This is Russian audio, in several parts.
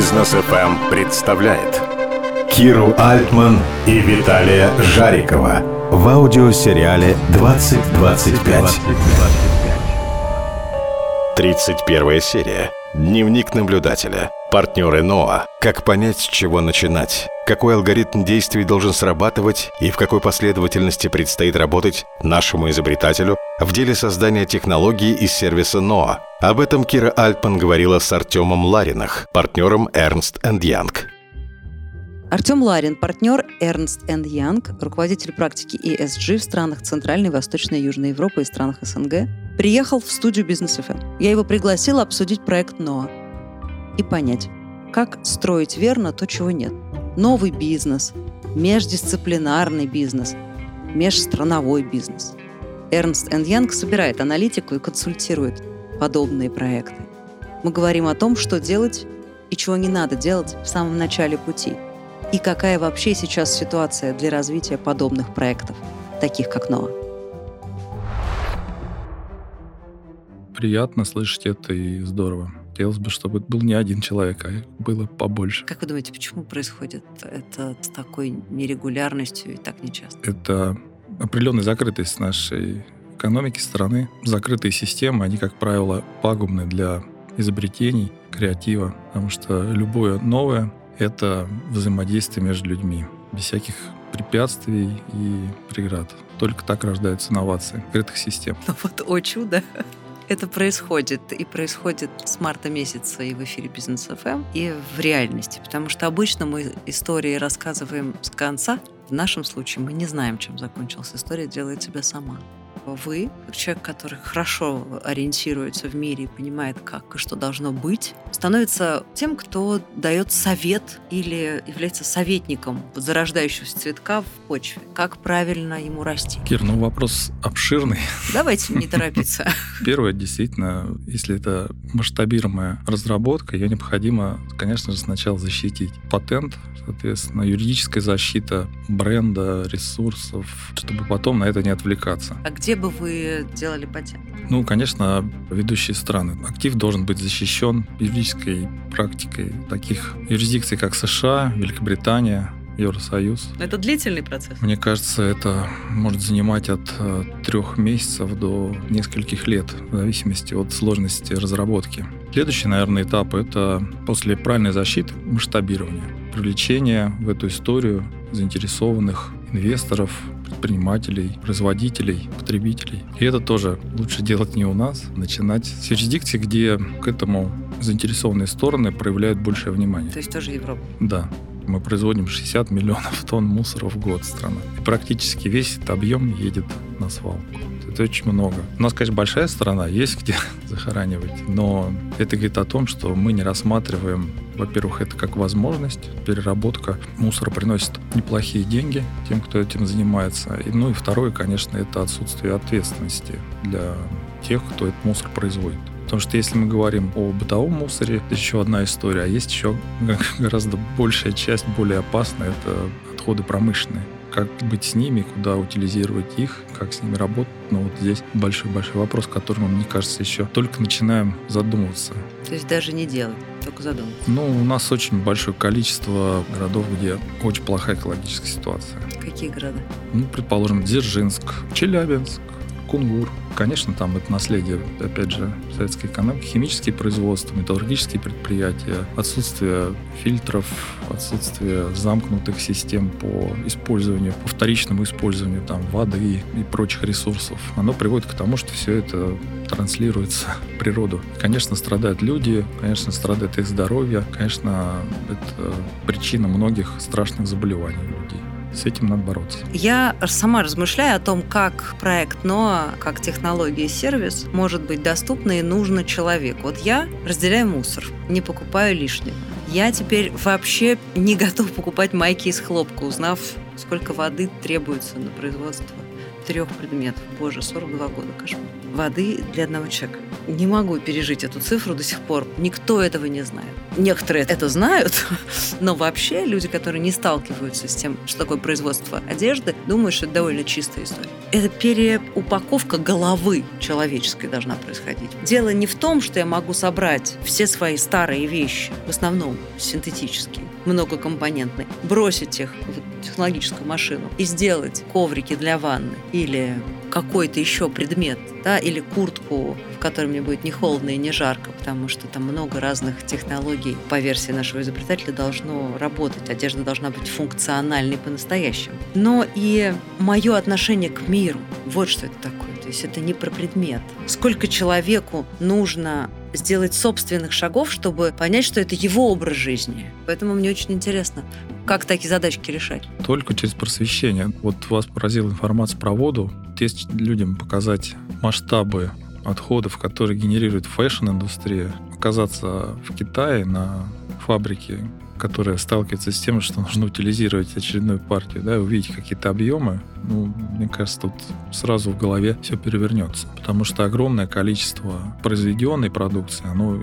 Бизнес FM представляет Киру Альтман и Виталия Жарикова в аудиосериале «2025». 31 серия. Дневник наблюдателя. Партнеры НОА. Как понять, с чего начинать? Какой алгоритм действий должен срабатывать и в какой последовательности предстоит работать нашему изобретателю в деле создания технологии из сервиса НОА? Об этом Кира Альтман говорила с Артемом Ларинах, партнером Ernst Young. Артем Ларин, партнер Ernst Young, руководитель практики ESG в странах Центральной, Восточной и Южной Европы и странах СНГ, приехал в студию Бизнес FM. Я его пригласила обсудить проект НОА и понять, как строить верно то, чего нет. Новый бизнес, междисциплинарный бизнес, межстрановой бизнес. Эрнст Янг собирает аналитику и консультирует подобные проекты. Мы говорим о том, что делать и чего не надо делать в самом начале пути. И какая вообще сейчас ситуация для развития подобных проектов, таких как НОА. Приятно слышать это и здорово хотелось бы, чтобы был не один человек, а было побольше. Как вы думаете, почему происходит это с такой нерегулярностью и так нечасто? Это определенная закрытость нашей экономики страны. Закрытые системы, они, как правило, пагубны для изобретений, креатива, потому что любое новое — это взаимодействие между людьми, без всяких препятствий и преград. Только так рождаются инновации открытых систем. Ну вот, о чудо! Это происходит. И происходит с марта месяца и в эфире Бизнес ФМ, и в реальности. Потому что обычно мы истории рассказываем с конца. В нашем случае мы не знаем, чем закончилась история, делает себя сама вы, как человек, который хорошо ориентируется в мире и понимает, как и что должно быть, становится тем, кто дает совет или является советником зарождающегося цветка в почве. Как правильно ему расти? Кир, ну вопрос обширный. Давайте не торопиться. Первое, действительно, если это масштабируемая разработка, ее необходимо, конечно же, сначала защитить. Патент, соответственно, юридическая защита бренда, ресурсов, чтобы потом на это не отвлекаться. А где бы вы делали патент? Ну, конечно, ведущие страны. Актив должен быть защищен юридической практикой таких юрисдикций, как США, Великобритания, Евросоюз. Это длительный процесс? Мне кажется, это может занимать от э, трех месяцев до нескольких лет, в зависимости от сложности разработки. Следующий, наверное, этап — это после правильной защиты масштабирование, привлечение в эту историю заинтересованных инвесторов, предпринимателей, производителей, потребителей. И это тоже лучше делать не у нас, начинать с юрисдикции, где к этому заинтересованные стороны проявляют большее внимание. То есть тоже Европа? Да. Мы производим 60 миллионов тонн мусора в год страна. И практически весь этот объем едет на свалку. Это очень много. У нас, конечно, большая страна, есть где захоранивать, но это говорит о том, что мы не рассматриваем, во-первых, это как возможность, переработка мусора приносит неплохие деньги тем, кто этим занимается. И, ну и второе, конечно, это отсутствие ответственности для тех, кто этот мусор производит. Потому что если мы говорим о бытовом мусоре, это еще одна история, а есть еще гораздо большая часть, более опасная, это отходы промышленные как быть с ними, куда утилизировать их, как с ними работать. Но вот здесь большой-большой вопрос, которым, мне кажется, еще только начинаем задумываться. То есть даже не делать, только задумываться? Ну, у нас очень большое количество городов, где очень плохая экологическая ситуация. Какие города? Ну, предположим, Дзержинск, Челябинск, Кунгур. Конечно, там это наследие, опять же, советской экономики, химические производства, металлургические предприятия, отсутствие фильтров, отсутствие замкнутых систем по использованию, по вторичному использованию там, воды и прочих ресурсов. Оно приводит к тому, что все это транслируется в природу. Конечно, страдают люди, конечно, страдает их здоровье, конечно, это причина многих страшных заболеваний людей. С этим надо бороться. Я сама размышляю о том, как проект НОА, как технология и сервис может быть доступна и нужна человеку. Вот я разделяю мусор, не покупаю лишнего. Я теперь вообще не готов покупать майки из хлопка, узнав, сколько воды требуется на производство трех предметов. Боже, 42 года, кошмар. Воды для одного человека. не могу пережить эту цифру до сих пор. Никто этого не знает. Некоторые это знают, но вообще люди, которые не сталкиваются с тем, что такое производство одежды, думают, что это довольно чистая история. Это переупаковка головы человеческой должна происходить. Дело не в том, что я могу собрать все свои старые вещи, в основном синтетические, многокомпонентные, бросить их в технологическую машину и сделать коврики для ванны или какой-то еще предмет, да, или куртку, в которой мне будет не холодно и не жарко, потому что там много разных технологий по версии нашего изобретателя должно работать. Одежда должна быть функциональной по-настоящему. Но и мое отношение к миру, вот что это такое. То есть это не про предмет. Сколько человеку нужно сделать собственных шагов, чтобы понять, что это его образ жизни. Поэтому мне очень интересно, как такие задачки решать. Только через просвещение. Вот вас поразила информация про воду. Если людям показать масштабы отходов, которые генерирует фэшн-индустрия, оказаться в Китае на фабрике, которая сталкивается с тем, что нужно утилизировать очередную партию, да, увидеть какие-то объемы, ну, мне кажется, тут сразу в голове все перевернется. Потому что огромное количество произведенной продукции, оно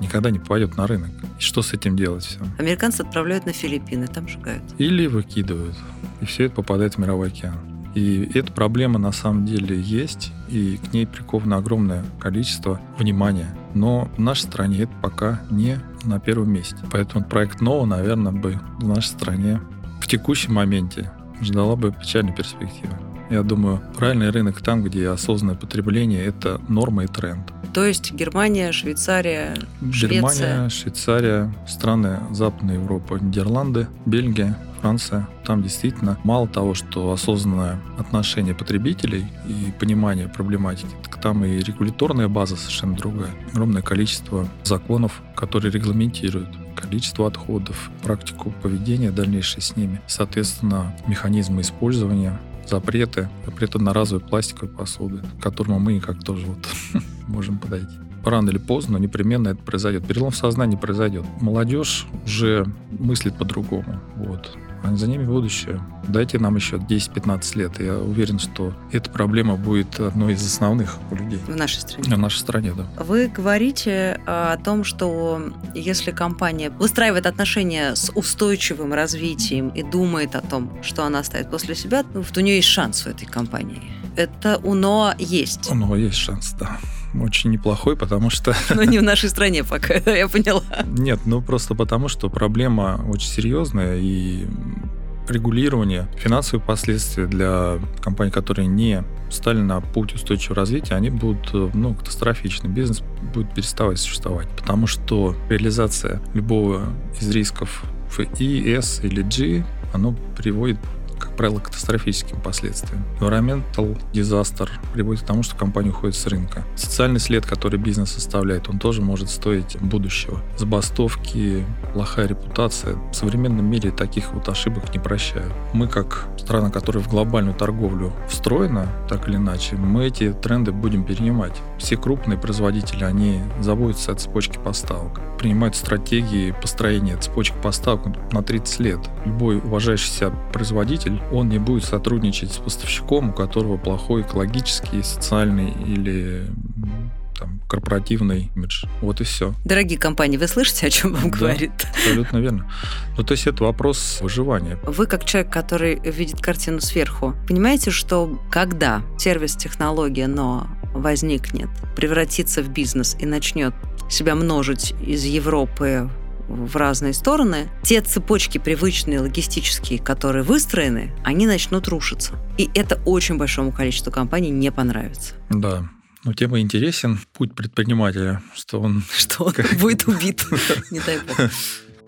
никогда не попадет на рынок. И что с этим делать все? Американцы отправляют на Филиппины, там сжигают. Или выкидывают. И все это попадает в мировой океан. И эта проблема на самом деле есть, и к ней приковано огромное количество внимания. Но в нашей стране это пока не на первом месте. Поэтому проект НОВА, наверное, бы в нашей стране в текущем моменте ждала бы печальной перспективы. Я думаю, правильный рынок там, где осознанное потребление – это норма и тренд. То есть Германия, Швейцария, Швеция? Германия, Швейцария, страны Западной Европы, Нидерланды, Бельгия, Франция. Там действительно мало того, что осознанное отношение потребителей и понимание проблематики, так там и регуляторная база совершенно другая. Огромное количество законов, которые регламентируют количество отходов, практику поведения дальнейшей с ними, соответственно, механизмы использования, запреты, запрет одноразовой пластиковой посуды, к которому мы никак тоже вот можем подойти рано или поздно непременно это произойдет. Перелом в сознании произойдет. Молодежь уже мыслит по-другому. Вот за ними будущее. Дайте нам еще 10-15 лет. Я уверен, что эта проблема будет одной из основных у людей. В нашей стране. В нашей стране, да. Вы говорите о том, что если компания выстраивает отношения с устойчивым развитием и думает о том, что она оставит после себя, ну, то у нее есть шанс у этой компании. Это у НОА есть. У НОА есть шанс, да очень неплохой, потому что... Но не в нашей стране пока, я поняла. Нет, ну просто потому, что проблема очень серьезная, и регулирование, финансовые последствия для компаний, которые не стали на путь устойчивого развития, они будут ну, катастрофичны. Бизнес будет переставать существовать, потому что реализация любого из рисков в E, S или G, оно приводит как правило, катастрофическим последствиям. Environmental disaster приводит к тому, что компания уходит с рынка. Социальный след, который бизнес оставляет, он тоже может стоить будущего. Забастовки, плохая репутация. В современном мире таких вот ошибок не прощают. Мы, как страна, которая в глобальную торговлю встроена, так или иначе, мы эти тренды будем перенимать. Все крупные производители, они заботятся о цепочке поставок, принимают стратегии построения цепочек поставок на 30 лет. Любой уважающий себя производитель он не будет сотрудничать с поставщиком, у которого плохой экологический, социальный или там, корпоративный имидж. Вот и все. Дорогие компании, вы слышите, о чем вам да, говорит? Абсолютно верно. Ну, то есть это вопрос выживания. Вы, как человек, который видит картину сверху, понимаете, что когда сервис-технология, но возникнет, превратится в бизнес и начнет себя множить из Европы в разные стороны, те цепочки привычные, логистические, которые выстроены, они начнут рушиться. И это очень большому количеству компаний не понравится. Да, но тема интересен. Путь предпринимателя, что он... Что он будет убит, не дай бог.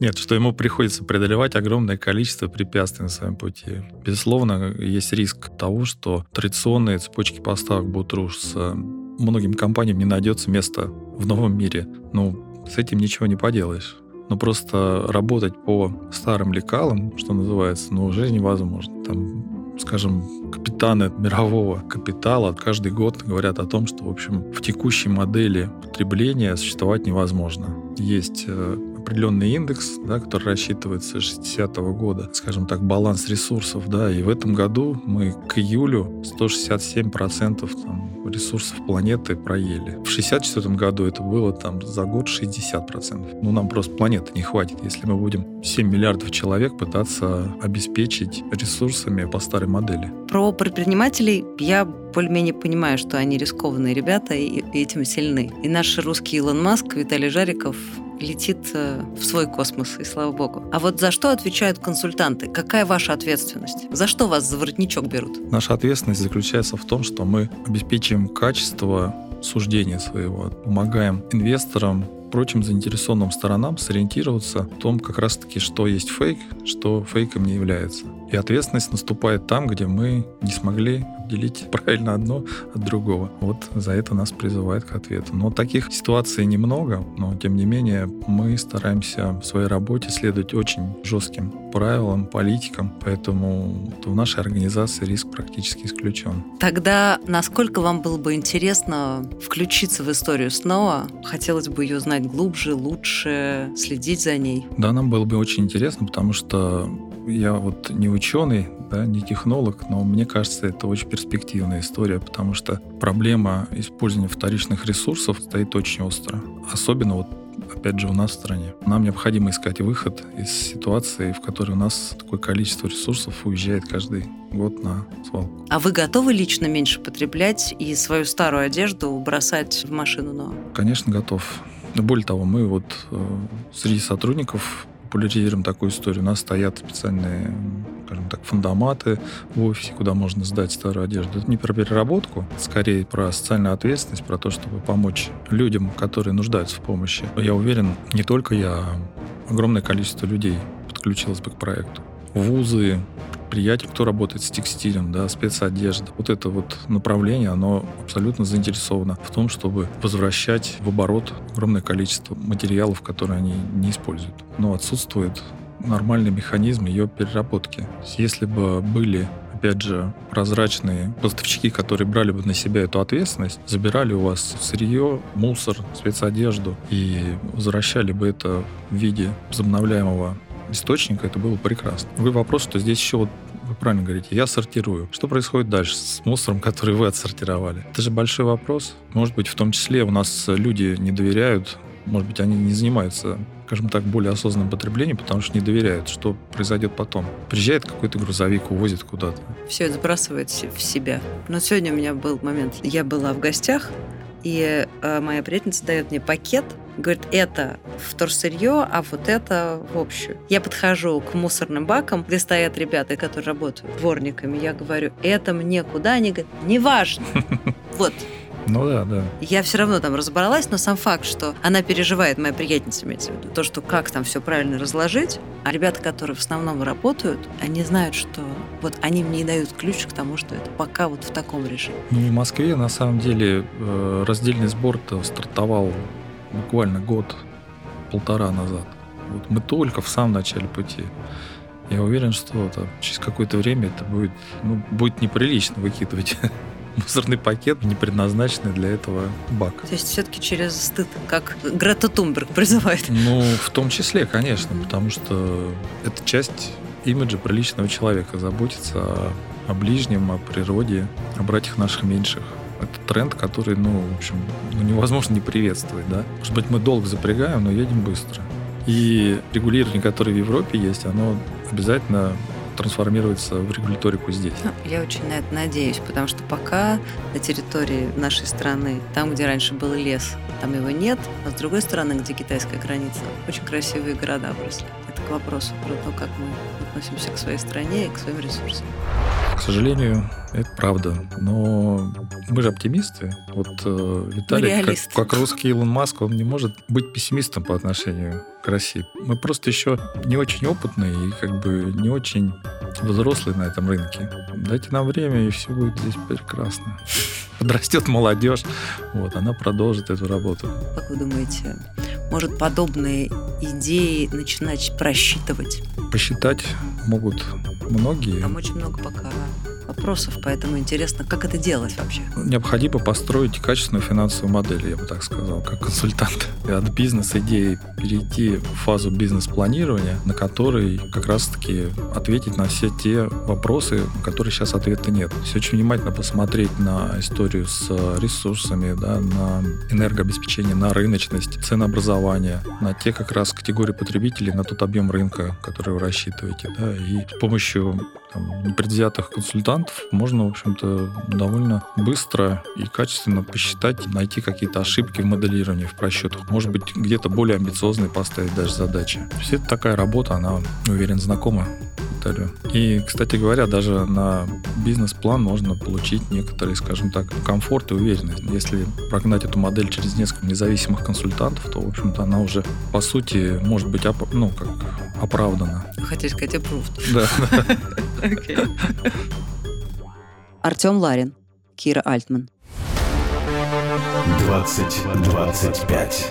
Нет, что ему приходится преодолевать огромное количество препятствий на своем пути. Безусловно, есть риск того, что традиционные цепочки поставок будут рушиться. Многим компаниям не найдется места в новом мире. Ну, с этим ничего не поделаешь но просто работать по старым лекалам, что называется, ну, уже невозможно. Там, скажем, капитаны мирового капитала каждый год говорят о том, что, в общем, в текущей модели потребления существовать невозможно. Есть э, определенный индекс, да, который рассчитывается с 60 -го года, скажем так, баланс ресурсов, да, и в этом году мы к июлю 167% там, ресурсов планеты проели. В 64 году это было там за год 60%. Ну, нам просто планеты не хватит, если мы будем 7 миллиардов человек пытаться обеспечить ресурсами по старой модели. Про предпринимателей я более-менее понимаю, что они рискованные ребята и этим сильны. И наш русский Илон Маск, Виталий Жариков летит э, в свой космос, и слава богу. А вот за что отвечают консультанты? Какая ваша ответственность? За что вас за воротничок берут? Наша ответственность заключается в том, что мы обеспечиваем качество суждения своего, помогаем инвесторам прочим заинтересованным сторонам сориентироваться в том, как раз-таки, что есть фейк, что фейком не является. И ответственность наступает там, где мы не смогли отделить правильно одно от другого. Вот за это нас призывает к ответу. Но таких ситуаций немного, но тем не менее мы стараемся в своей работе следовать очень жестким правилам, политикам, поэтому в нашей организации риск практически исключен. Тогда насколько вам было бы интересно включиться в историю снова? Хотелось бы ее знать глубже, лучше, следить за ней? Да, нам было бы очень интересно, потому что я вот не ученый, да, не технолог, но мне кажется, это очень перспективная история, потому что проблема использования вторичных ресурсов стоит очень остро. Особенно вот опять же, у нас в стране. Нам необходимо искать выход из ситуации, в которой у нас такое количество ресурсов уезжает каждый год на свалку. А вы готовы лично меньше потреблять и свою старую одежду бросать в машину новую? Конечно, готов. Более того, мы вот э, среди сотрудников популяризируем такую историю. У нас стоят специальные, скажем так, фундаматы в офисе, куда можно сдать старую одежду. Это не про переработку, скорее про социальную ответственность, про то, чтобы помочь людям, которые нуждаются в помощи. Я уверен, не только я, а огромное количество людей подключилось бы к проекту. Вузы, предприятий, кто работает с текстилем, да, спецодежда. Вот это вот направление, оно абсолютно заинтересовано в том, чтобы возвращать в оборот огромное количество материалов, которые они не используют. Но отсутствует нормальный механизм ее переработки. Если бы были опять же, прозрачные поставщики, которые брали бы на себя эту ответственность, забирали у вас сырье, мусор, спецодежду и возвращали бы это в виде возобновляемого источника, это было прекрасно. Другой вопрос, что здесь еще вот вы правильно говорите, я сортирую. Что происходит дальше с мусором, который вы отсортировали? Это же большой вопрос. Может быть, в том числе у нас люди не доверяют, может быть, они не занимаются скажем так, более осознанным потреблением, потому что не доверяют, что произойдет потом. Приезжает какой-то грузовик, увозит куда-то. Все это сбрасывает в себя. Но сегодня у меня был момент, я была в гостях, и э, моя приятельница дает мне пакет, говорит, это вторсырье, а вот это в общую. Я подхожу к мусорным бакам, где стоят ребята, которые работают дворниками. Я говорю, это мне куда? Они говорят, неважно. Вот, ну да, да. Я все равно там разобралась, но сам факт, что она переживает, моя приятельница имеется в виду, то, что как там все правильно разложить, а ребята, которые в основном работают, они знают, что вот они мне и дают ключ к тому, что это пока вот в таком режиме. Ну, в Москве, на самом деле, э, раздельный сбор стартовал буквально год, полтора назад. Вот мы только в самом начале пути. Я уверен, что там, через какое-то время это будет, ну, будет неприлично выкидывать мусорный пакет, не предназначенный для этого бак. То есть все-таки через стыд, как Грета Тумберг призывает? Ну, в том числе, конечно, mm-hmm. потому что это часть имиджа приличного человека, заботиться о, о ближнем, о природе, о братьях наших меньших. Это тренд, который, ну, в общем, ну, невозможно не приветствовать, да. Может быть, мы долго запрягаем, но едем быстро. И регулирование, которое в Европе есть, оно обязательно трансформируется в регуляторику здесь. Ну, я очень на это надеюсь, потому что пока на территории нашей страны, там, где раньше был лес, там его нет, а с другой стороны, где китайская граница, очень красивые города выросли. К вопросу про то, как мы относимся к своей стране и к своим ресурсам. К сожалению, это правда. Но мы же оптимисты. Вот э, Виталий, как, как русский Илон Маск, он не может быть пессимистом по отношению к России. Мы просто еще не очень опытные и как бы не очень взрослые на этом рынке. Дайте нам время, и все будет здесь прекрасно. Подрастет молодежь, вот, она продолжит эту работу. Как вы думаете, может подобные идеи начинать просчитывать? Посчитать могут многие. Там очень много пока вопросов, поэтому интересно, как это делать вообще? Необходимо построить качественную финансовую модель, я бы так сказал, как консультант. И от бизнес-идеи перейти в фазу бизнес-планирования, на которой как раз-таки ответить на все те вопросы, на которые сейчас ответа нет. То есть очень внимательно посмотреть на историю с ресурсами, да, на энергообеспечение, на рыночность, ценообразование, на те как раз категории потребителей, на тот объем рынка, который вы рассчитываете. Да, и с помощью там, непредвзятых консультантов можно, в общем-то, довольно быстро и качественно посчитать, найти какие-то ошибки в моделировании, в просчетах. Может быть, где-то более амбициозные поставить даже задачи. Все это такая работа, она, уверен, знакома Виталию. И, кстати говоря, даже на бизнес-план можно получить некоторый, скажем так, комфорт и уверенность. Если прогнать эту модель через несколько независимых консультантов, то, в общем-то, она уже, по сути, может быть, оп- ну, как оправдана. Хотели сказать approved. Да. Артем Ларин, Кира Альтман. 2025.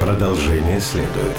Продолжение следует.